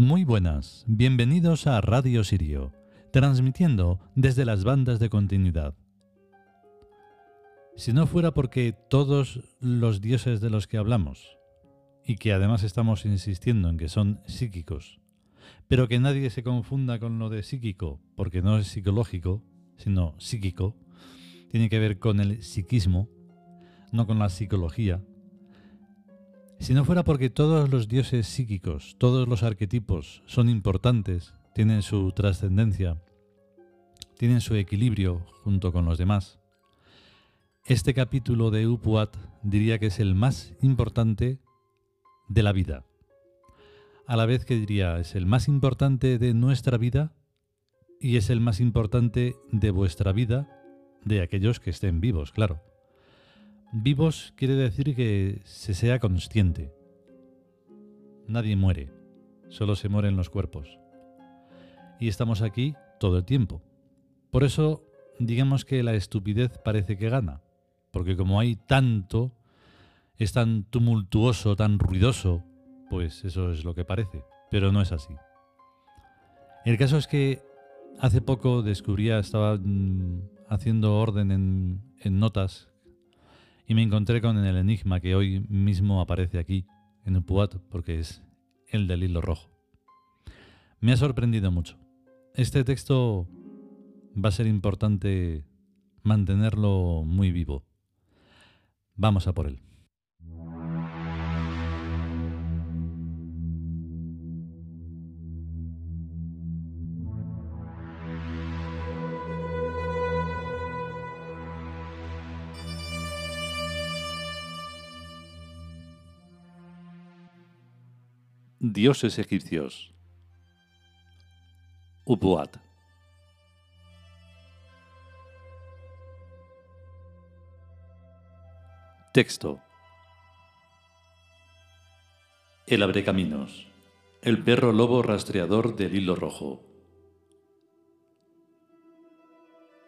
Muy buenas, bienvenidos a Radio Sirio, transmitiendo desde las bandas de continuidad. Si no fuera porque todos los dioses de los que hablamos, y que además estamos insistiendo en que son psíquicos, pero que nadie se confunda con lo de psíquico, porque no es psicológico, sino psíquico, tiene que ver con el psiquismo, no con la psicología, si no fuera porque todos los dioses psíquicos, todos los arquetipos son importantes, tienen su trascendencia, tienen su equilibrio junto con los demás, este capítulo de Upuat diría que es el más importante de la vida. A la vez que diría es el más importante de nuestra vida y es el más importante de vuestra vida, de aquellos que estén vivos, claro. Vivos quiere decir que se sea consciente. Nadie muere, solo se mueren los cuerpos. Y estamos aquí todo el tiempo. Por eso, digamos que la estupidez parece que gana, porque como hay tanto, es tan tumultuoso, tan ruidoso, pues eso es lo que parece, pero no es así. El caso es que hace poco descubría, estaba mm, haciendo orden en, en notas y me encontré con el enigma que hoy mismo aparece aquí, en el Puat, porque es el del hilo rojo. Me ha sorprendido mucho. Este texto va a ser importante mantenerlo muy vivo. Vamos a por él. Dioses egipcios. Upuat. Texto. El abrecaminos. El perro lobo rastreador del hilo rojo.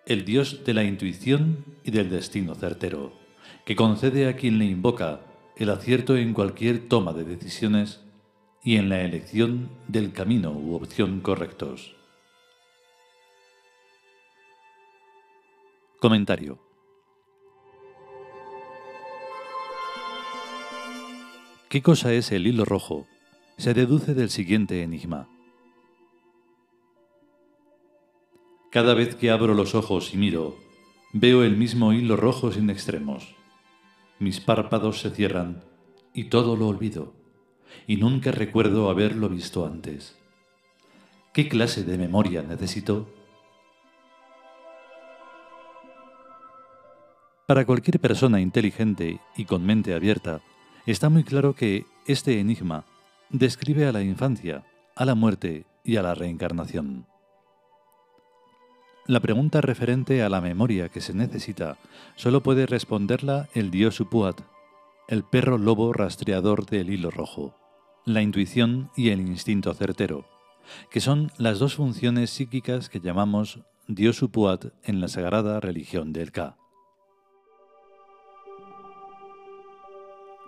El dios de la intuición y del destino certero, que concede a quien le invoca el acierto en cualquier toma de decisiones y en la elección del camino u opción correctos. Comentario. ¿Qué cosa es el hilo rojo? Se deduce del siguiente enigma. Cada vez que abro los ojos y miro, veo el mismo hilo rojo sin extremos. Mis párpados se cierran y todo lo olvido y nunca recuerdo haberlo visto antes. ¿Qué clase de memoria necesito? Para cualquier persona inteligente y con mente abierta, está muy claro que este enigma describe a la infancia, a la muerte y a la reencarnación. La pregunta referente a la memoria que se necesita solo puede responderla el dios Upuat, el perro lobo rastreador del hilo rojo la intuición y el instinto certero, que son las dos funciones psíquicas que llamamos Dios Upuat en la sagrada religión del Ka.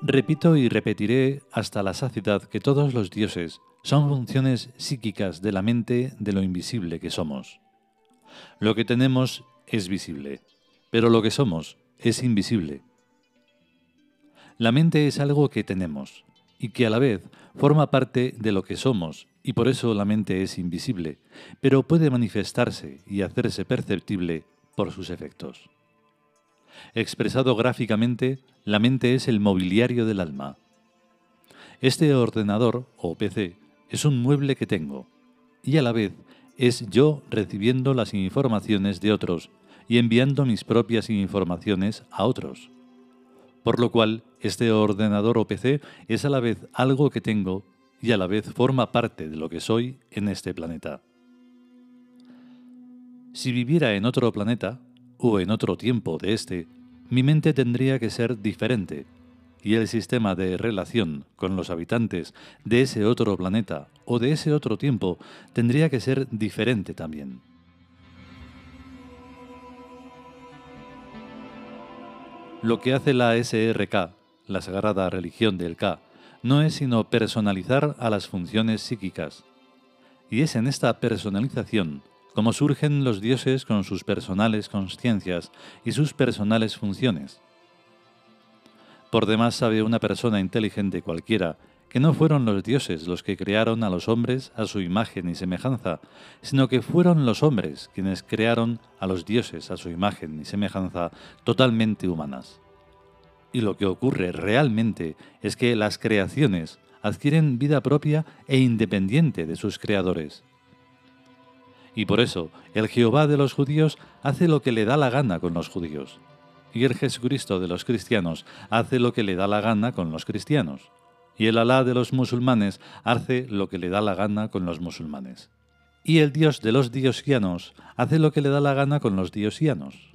Repito y repetiré hasta la saciedad que todos los dioses son funciones psíquicas de la mente de lo invisible que somos. Lo que tenemos es visible, pero lo que somos es invisible. La mente es algo que tenemos, y que a la vez forma parte de lo que somos y por eso la mente es invisible, pero puede manifestarse y hacerse perceptible por sus efectos. Expresado gráficamente, la mente es el mobiliario del alma. Este ordenador o PC es un mueble que tengo y a la vez es yo recibiendo las informaciones de otros y enviando mis propias informaciones a otros por lo cual este ordenador o PC es a la vez algo que tengo y a la vez forma parte de lo que soy en este planeta. Si viviera en otro planeta, o en otro tiempo de este, mi mente tendría que ser diferente, y el sistema de relación con los habitantes de ese otro planeta o de ese otro tiempo tendría que ser diferente también. Lo que hace la SRK, la Sagrada Religión del K, no es sino personalizar a las funciones psíquicas, Y es en esta personalización como surgen los dioses con sus personales conciencias y sus personales funciones. Por demás sabe una persona inteligente cualquiera que no fueron los dioses los que crearon a los hombres a su imagen y semejanza, sino que fueron los hombres quienes crearon a los dioses a su imagen y semejanza totalmente humanas. Y lo que ocurre realmente es que las creaciones adquieren vida propia e independiente de sus creadores. Y por eso el Jehová de los judíos hace lo que le da la gana con los judíos, y el Jesucristo de los cristianos hace lo que le da la gana con los cristianos y el Alá de los musulmanes hace lo que le da la gana con los musulmanes. Y el Dios de los diosianos hace lo que le da la gana con los diosianos.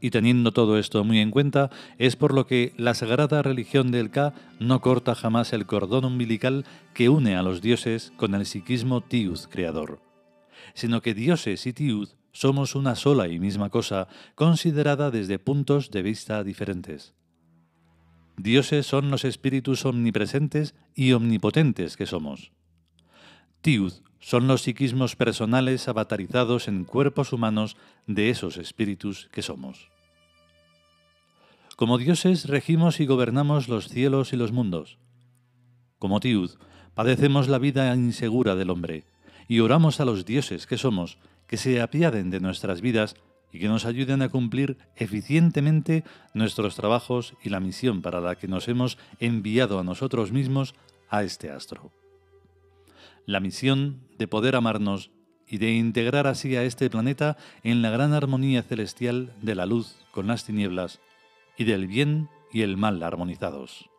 Y teniendo todo esto muy en cuenta, es por lo que la sagrada religión del Ka no corta jamás el cordón umbilical que une a los dioses con el psiquismo Tiud creador, sino que dioses y Tiud somos una sola y misma cosa considerada desde puntos de vista diferentes. Dioses son los espíritus omnipresentes y omnipotentes que somos. Tiud son los psiquismos personales avatarizados en cuerpos humanos de esos espíritus que somos. Como dioses regimos y gobernamos los cielos y los mundos. Como Tiud, padecemos la vida insegura del hombre y oramos a los dioses que somos que se apiaden de nuestras vidas y que nos ayuden a cumplir eficientemente nuestros trabajos y la misión para la que nos hemos enviado a nosotros mismos a este astro. La misión de poder amarnos y de integrar así a este planeta en la gran armonía celestial de la luz con las tinieblas y del bien y el mal armonizados.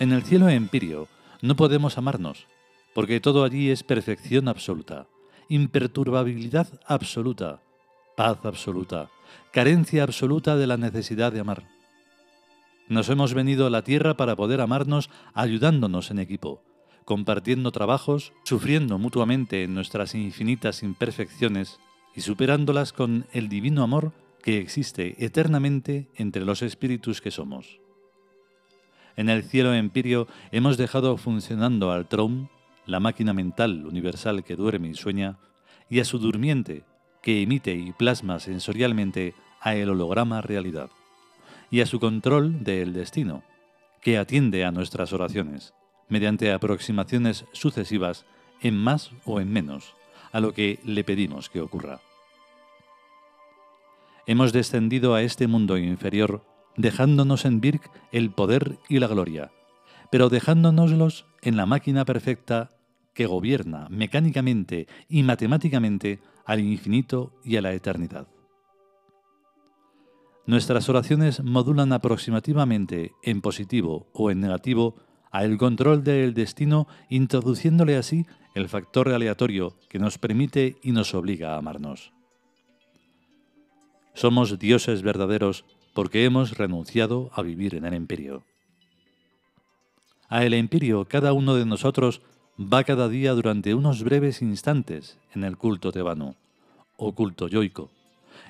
En el cielo empirio no podemos amarnos, porque todo allí es perfección absoluta imperturbabilidad absoluta, paz absoluta, carencia absoluta de la necesidad de amar. Nos hemos venido a la tierra para poder amarnos ayudándonos en equipo, compartiendo trabajos, sufriendo mutuamente en nuestras infinitas imperfecciones y superándolas con el divino amor que existe eternamente entre los espíritus que somos. En el cielo empirio hemos dejado funcionando al Trom la máquina mental universal que duerme y sueña, y a su durmiente, que emite y plasma sensorialmente a el holograma realidad, y a su control del destino, que atiende a nuestras oraciones, mediante aproximaciones sucesivas en más o en menos a lo que le pedimos que ocurra. Hemos descendido a este mundo inferior dejándonos en Birk el poder y la gloria, pero dejándonoslos en la máquina perfecta que gobierna mecánicamente y matemáticamente al infinito y a la eternidad. Nuestras oraciones modulan aproximativamente en positivo o en negativo a el control del destino, introduciéndole así el factor aleatorio que nos permite y nos obliga a amarnos. Somos dioses verdaderos porque hemos renunciado a vivir en el imperio. A el imperio cada uno de nosotros va cada día durante unos breves instantes en el culto tebano o culto yoico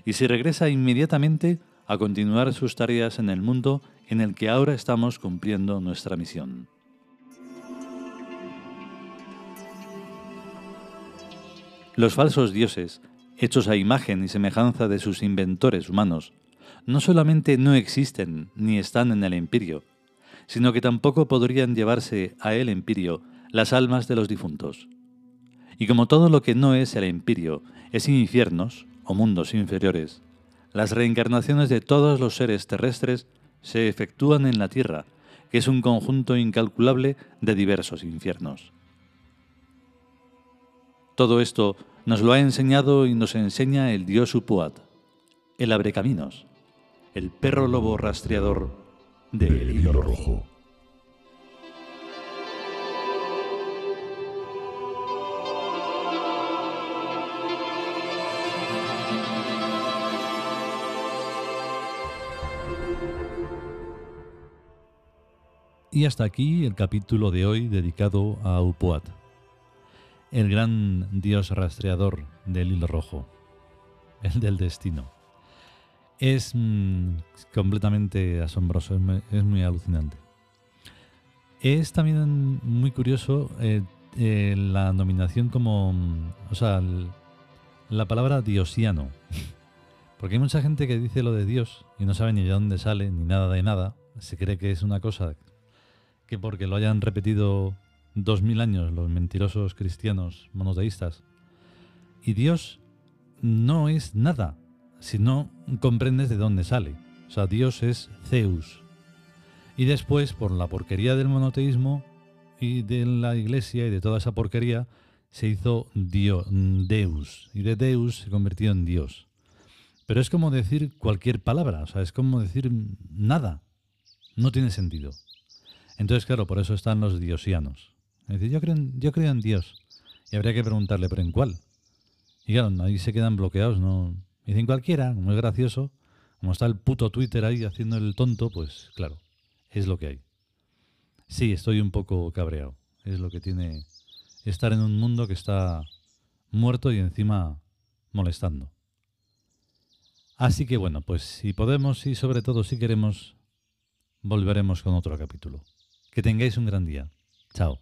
y se regresa inmediatamente a continuar sus tareas en el mundo en el que ahora estamos cumpliendo nuestra misión. Los falsos dioses, hechos a imagen y semejanza de sus inventores humanos, no solamente no existen ni están en el empirio, sino que tampoco podrían llevarse a el empirio las almas de los difuntos. Y como todo lo que no es el empirio es infiernos o mundos inferiores, las reencarnaciones de todos los seres terrestres se efectúan en la tierra, que es un conjunto incalculable de diversos infiernos. Todo esto nos lo ha enseñado y nos enseña el dios Upuat, el abrecaminos, el perro lobo rastreador del hilo rojo. Y hasta aquí el capítulo de hoy dedicado a Upuat, el gran dios rastreador del hilo rojo, el del destino. Es mm, completamente asombroso, es muy, alucinante. Es también muy curioso eh, eh, la nominación como, o sea, la palabra diosiano. Porque hay mucha gente que dice lo de Dios y no sabe ni de dónde sale, ni nada de nada. Se cree que es una cosa que porque lo hayan repetido dos mil años los mentirosos cristianos monoteístas. Y Dios no es nada si no comprendes de dónde sale. O sea, Dios es Zeus. Y después, por la porquería del monoteísmo y de la iglesia y de toda esa porquería, se hizo Dios, Deus. Y de Deus se convirtió en Dios. Pero es como decir cualquier palabra, o sea, es como decir nada. No tiene sentido. Entonces, claro, por eso están los diosianos. Es decir, yo creo, en, yo creo en Dios. Y habría que preguntarle, ¿pero en cuál? Y claro, ahí se quedan bloqueados, ¿no? Dicen cualquiera, como es gracioso, como está el puto Twitter ahí haciendo el tonto, pues claro, es lo que hay. Sí, estoy un poco cabreado. Es lo que tiene estar en un mundo que está muerto y encima molestando. Así que bueno, pues si podemos y sobre todo si queremos, volveremos con otro capítulo. Que tengáis un gran día. Chao.